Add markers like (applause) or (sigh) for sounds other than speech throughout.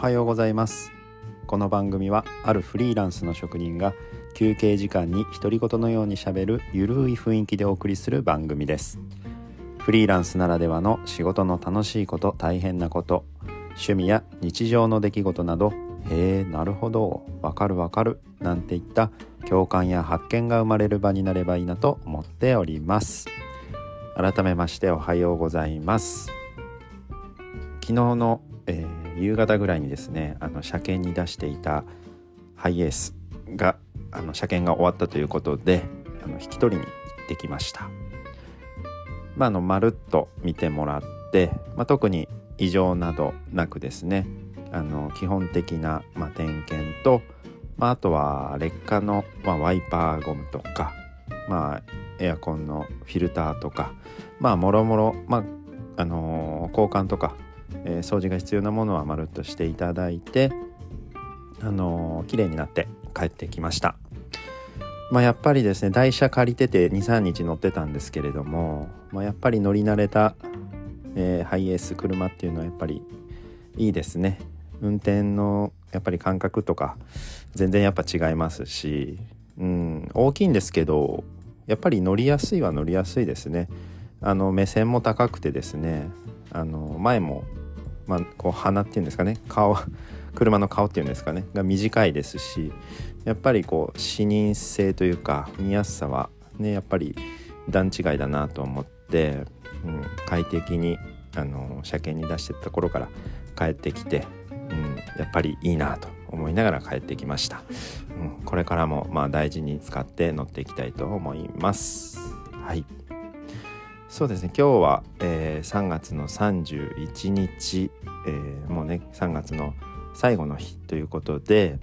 はようございます。この番組はあるフリーランスの職人が休憩時間に独り言のようにしゃべるゆるい雰囲気でお送りする番組です。フリーランスならではの仕事の楽しいこと大変なこと趣味や日常の出来事などへえなるほどわかるわかるなんていった共感や発見が生まれる場になればいいなと思っております。改めましておはようございます。昨日の、えー、夕方ぐらいにですねあの車検に出していたハイエースがあの車検が終わったということであの引き取りに行ってきました。まああのまるっと見てもらって、まあ、特に異常などなくですねあの基本的な、まあ、点検と、まあ、あとは劣化の、まあ、ワイパーゴムとか、まあ、エアコンのフィルターとかまあもろもろ、まあの、交換とか、えー、掃除が必要なものはまるっとしていただいて、あのー、綺麗になって帰ってきました。まあ、やっぱりですね台車借りてて23日乗ってたんですけれども、まあ、やっぱり乗り慣れた、えー、ハイエース車っていうのはやっぱりいいですね運転のやっぱり感覚とか全然やっぱ違いますし、うん、大きいんですけどやっぱり乗りやすいは乗りやすいですねあの目線も高くてですねあの前も、まあ、こう鼻っていうんですかね。顔 (laughs) 車の顔っていうんですかね。が短いですしやっぱりこう視認性というか見やすさはねやっぱり段違いだなと思って、うん、快適にあの車検に出してた頃から帰ってきて、うん、やっぱりいいなと思いながら帰ってきました、うん、これからもまあ大事に使って乗っていきたいと思います。はい。そうですね。今日は、えー、3月の31日、えー、もうね3月の最後の日ということで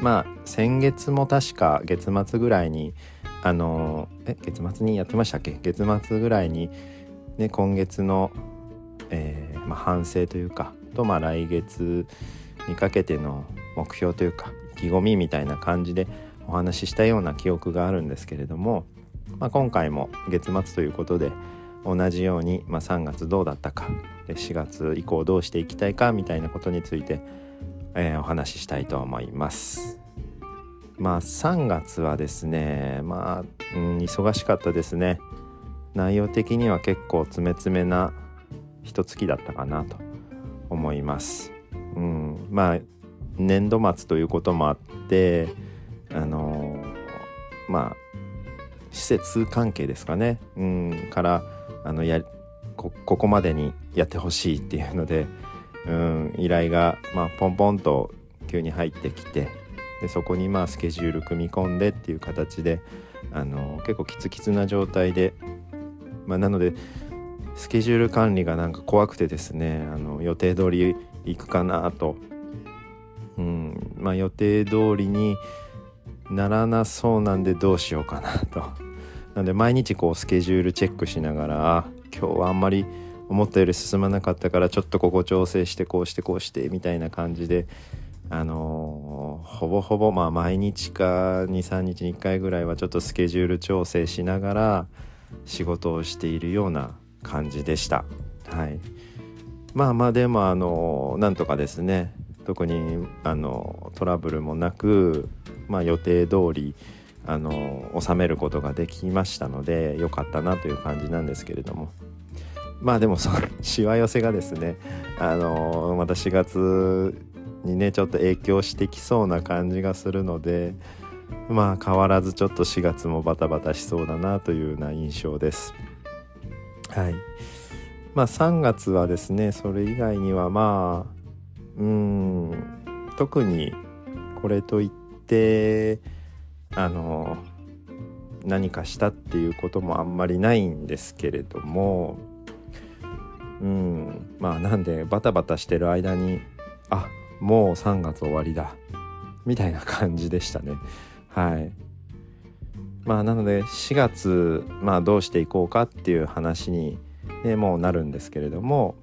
まあ先月も確か月末ぐらいにあのえ月末にやってましたっけ？月末ぐらいにね今月の、えーまあ、反省というかとまあ来月にかけての目標というか意気込みみたいな感じでお話ししたような記憶があるんですけれども、まあ、今回も月末ということで同じように、まあ、3月どうだったか4月以降どうしていきたいかみたいなことについて、えー、お話ししたいと思います。まあ3月はですねまあ、うん、忙しかったですね。内容的には結構詰め詰めな一月だったかなと思います。うん、まあ年度末ということもあってあのまあ施設関係ですかね、うん、からあのやこここまでにやってほしいっていうので、うん、依頼が、まあ、ポンポンと急に入ってきてでそこにまあスケジュール組み込んでっていう形であの結構キツキツな状態で、まあ、なのでスケジュール管理がなんか怖くてですねあの予定通り行くかなと、うんまあ、予定通りにならなそうなんでどうしようかなと。なので毎日こうスケジュールチェックしながら今日はあんまり思ったより進まなかったからちょっとここ調整してこうしてこうしてみたいな感じであのー、ほぼほぼまあ毎日か23日に1回ぐらいはちょっとスケジュール調整しながら仕事をしているような感じでした。はいまあまあでもあのなんとかですね特にあのトラブルもなく、まあ、予定通りあの収めることができましたので良かったなという感じなんですけれどもまあでもそのしわ寄せがですねあのまた4月にねちょっと影響してきそうな感じがするのでまあ変わらずちょっと4月もバタバタしそうだなというような印象です。はいまあ、3月はですねそれ以外にはまあうん特にこれといってあの何かしたっていうこともあんまりないんですけれどもうんまあなんでバタバタしてる間にあもう3月終わりだみたいな感じでしたね。はい。まあなので4月まあどうしていこうかっていう話にね、もうなるんですけれども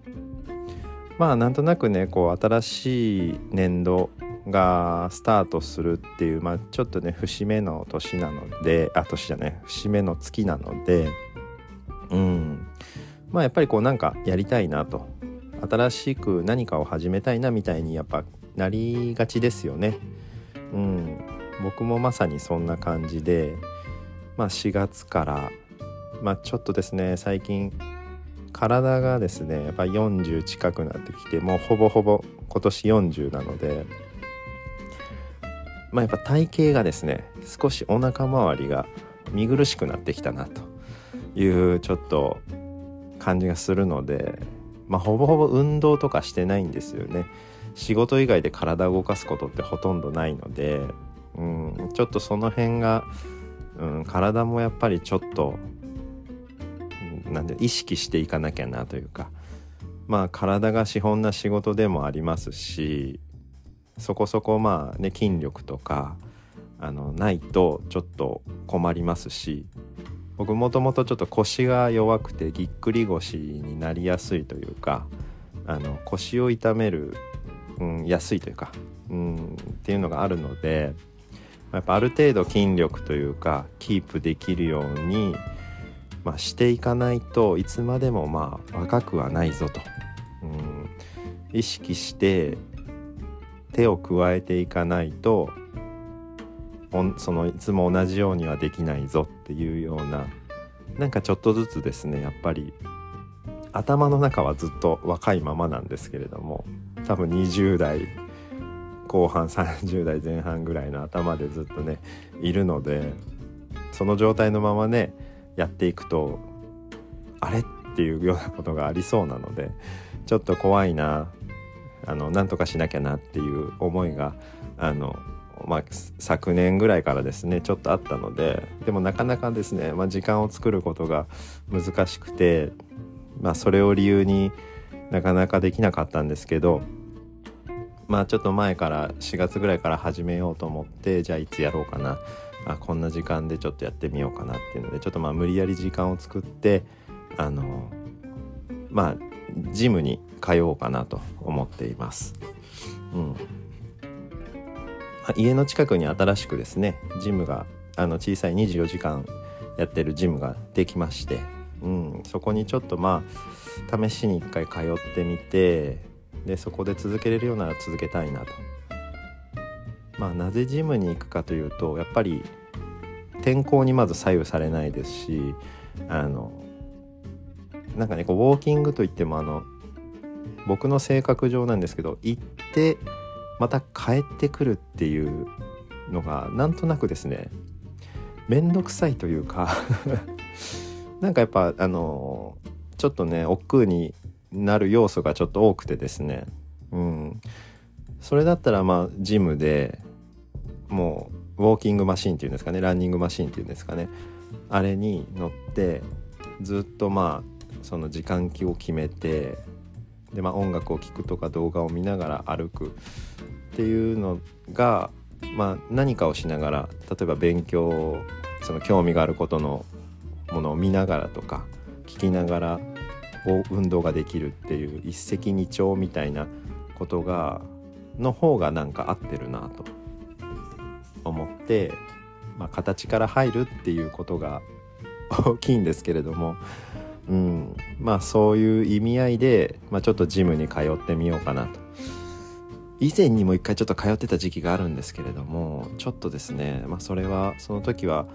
まあなんとなくねこう新しい年度がスタートするっていう、まあ、ちょっとね節目の年なのであ年じゃない節目の月なのでうん。まあやっぱりこうなんかやりたいなと。新しく何かを始めたいなみたいにやっぱなりがちですよね。うん、僕もまさにそんな感じで、まあ、4月から、まあ、ちょっとですね最近体がですねやっぱ40近くなってきてもうほぼほぼ今年40なのでまあやっぱ体型がですね少しお腹周りが見苦しくなってきたなというちょっと感じがするのでまあほぼほぼ運動とかしてないんですよね。仕事以外で体を動かすことってほとんどないのでうんちょっとその辺が、うん、体もやっぱりちょっとなんで意識していかなきゃなというか。まあ体が資本な仕事でもありますしそこそこまあね筋力とかあのないとちょっと困りますし僕もともとちょっと腰が弱くてぎっくり腰になりやすいというかあの腰を痛める、うん、安いというか、うん、っていうのがあるのでやっぱある程度筋力というかキープできるように、まあ、していかないといつまでもまあ若くはないぞと、うん、意識して手を加えていかないとそのいつも同じようにはできないぞっていうようななんかちょっとずつですねやっぱり。頭の中はずっと若いままなんですけれども多分20代後半30代前半ぐらいの頭でずっとねいるのでその状態のままねやっていくとあれっていうようなことがありそうなのでちょっと怖いなあのなんとかしなきゃなっていう思いがあの、まあ、昨年ぐらいからですねちょっとあったのででもなかなかですね、まあ、時間を作ることが難しくて、まあ、それを理由になかなかできなかったんですけどまあちょっと前から4月ぐらいから始めようと思ってじゃあいつやろうかな。あこんな時間でちょっとやってみようかなっていうのでちょっとまあ無理やり時間を作ってあのまあジムに通おうかなと思っています。うん家の近くに新しくですねジムがあの小さい24時間やってるジムができまして、うん、そこにちょっとまあ試しに一回通ってみてでそこで続けれるようなら続けたいなと。まあなぜジムに行くかというとやっぱり天候にまず左右されないですしあのなんかねこうウォーキングといってもあの僕の性格上なんですけど行ってまた帰ってくるっていうのがなんとなくですね面倒くさいというか (laughs) なんかやっぱあのちょっとね億劫になる要素がちょっと多くてですねうん。それだったらまあジムでもうウォーキングマシンっていうんですかねランニングマシンっていうんですかねあれに乗ってずっとまあその時間気を決めてで、まあ、音楽を聴くとか動画を見ながら歩くっていうのが、まあ、何かをしながら例えば勉強その興味があることのものを見ながらとか聞きながら運動ができるっていう一石二鳥みたいなことがの方がなんか合ってるなと。思って、まあ、形から入るっていうことが大きいんですけれどもうん、まあそういう意味合いで、まあ、ちょっとジムに通ってみようかなと。以前にも一回ちょっと通ってた時期があるんですけれどもちょっとですね、まあ、それはその時は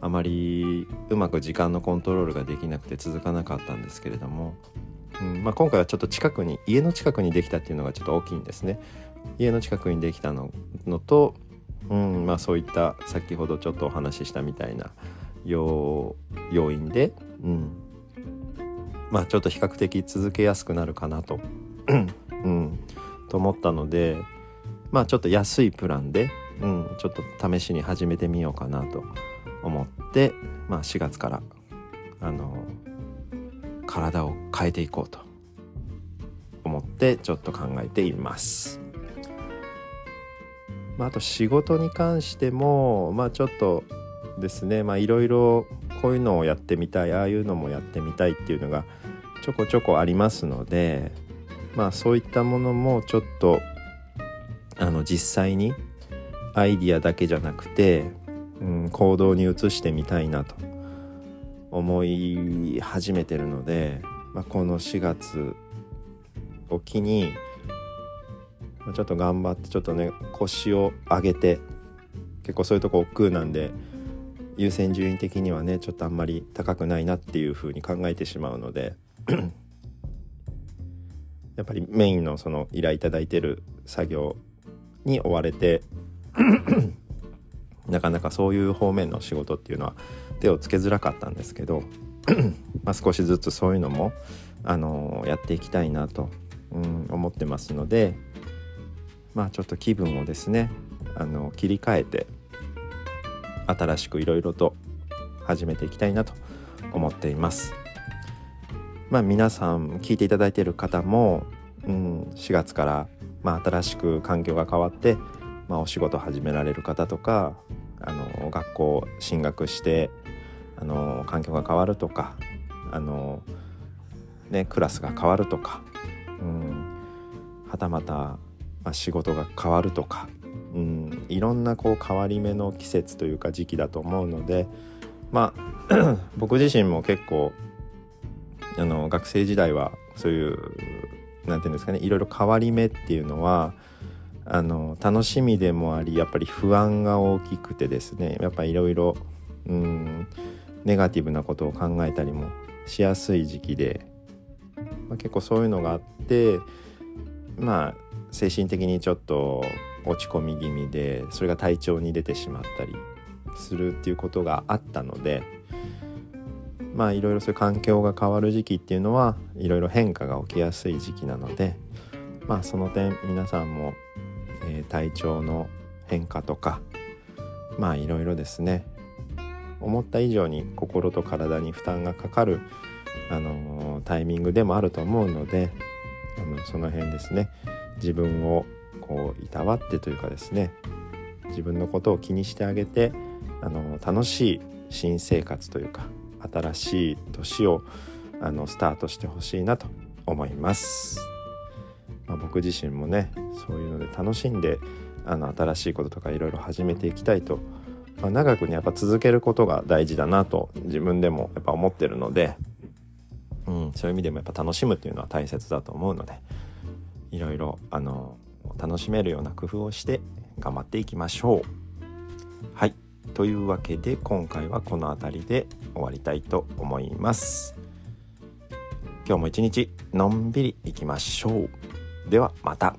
あまりうまく時間のコントロールができなくて続かなかったんですけれども、うん。まあ、今回はちょっと近くに家の近くにできたっていうのがちょっと大きいんですね。家の近くにできたののと、うん。まあ、そういった先ほどちょっとお話ししたみたいな要因で、うん、まあちょっと比較的続けやすくなるかなと、(clears throat) うん、と思ったのでまあちょっと安いプランで、うん、ちょっと試しに始めてみようかなと思って、まあ、4月からあの体を変えていこうと思ってちょっと考えています。まあ、あと仕事に関してもまあちょっとですねまあいろいろこういうのをやってみたいああいうのもやってみたいっていうのがちょこちょこありますのでまあそういったものもちょっとあの実際にアイディアだけじゃなくて、うん、行動に移してみたいなと思い始めてるので、まあ、この4月を機にちょっと頑張ってちょっとね腰を上げて結構そういうとこ億劫なんで優先順位的にはねちょっとあんまり高くないなっていうふうに考えてしまうので (clears throat) やっぱりメインのその依頼いただいてる作業に追われて (clears throat) なかなかそういう方面の仕事っていうのは手をつけづらかったんですけど (clears throat) ま少しずつそういうのも、あのー、やっていきたいなと、うん、思ってますのでまあちょっと気分をですね、あの切り替えて新しくいろいろと始めていきたいなと思っています。まあ皆さん聞いていただいている方も、うん、4月から、まあ、新しく環境が変わって、まあ、お仕事始められる方とかあの学校進学してあの環境が変わるとかあの、ね、クラスが変わるとか、うん、はたまた、まあ、仕事が変わるとか、うん、いろんなこう変わり目の季節というか時期だと思うのでまあ (clears throat) 僕自身も結構あの学生時代はそういう何て言うんですかねいろいろ変わり目っていうのはあの楽しみでもありやっぱり不安が大きくてですねやっぱいろいろネガティブなことを考えたりもしやすい時期で、まあ、結構そういうのがあってまあ精神的にちょっと落ち込み気味でそれが体調に出てしまったりするっていうことがあったのでまあいろいろそういう環境が変わる時期っていうのはいろいろ変化が起きやすい時期なのでまあその点皆さんも、えー、体調の変化とかまあいろいろですね思った以上に心と体に負担がかかる、あのー、タイミングでもあると思うのであのその辺ですね自分をこういたわってというかですね自分のことを気にしてあげて、あの、楽しい新生活というか新しい年をあのスタートしてほしいなと思います。まあ、僕自身もねそういうので楽しんであの新しいこととかいろいろ始めていきたいと、まあ、長くにやっぱ続けることが大事だなと自分でもやっぱ思ってるので、うん、そういう意味でもやっぱ楽しむっていうのは大切だと思うのでいろいろあの楽しめるような工夫をして頑張っていきましょう。はい。というわけで今回はこの辺りで終わりたいと思います。今日も一日のんびりいきましょう。ではまた。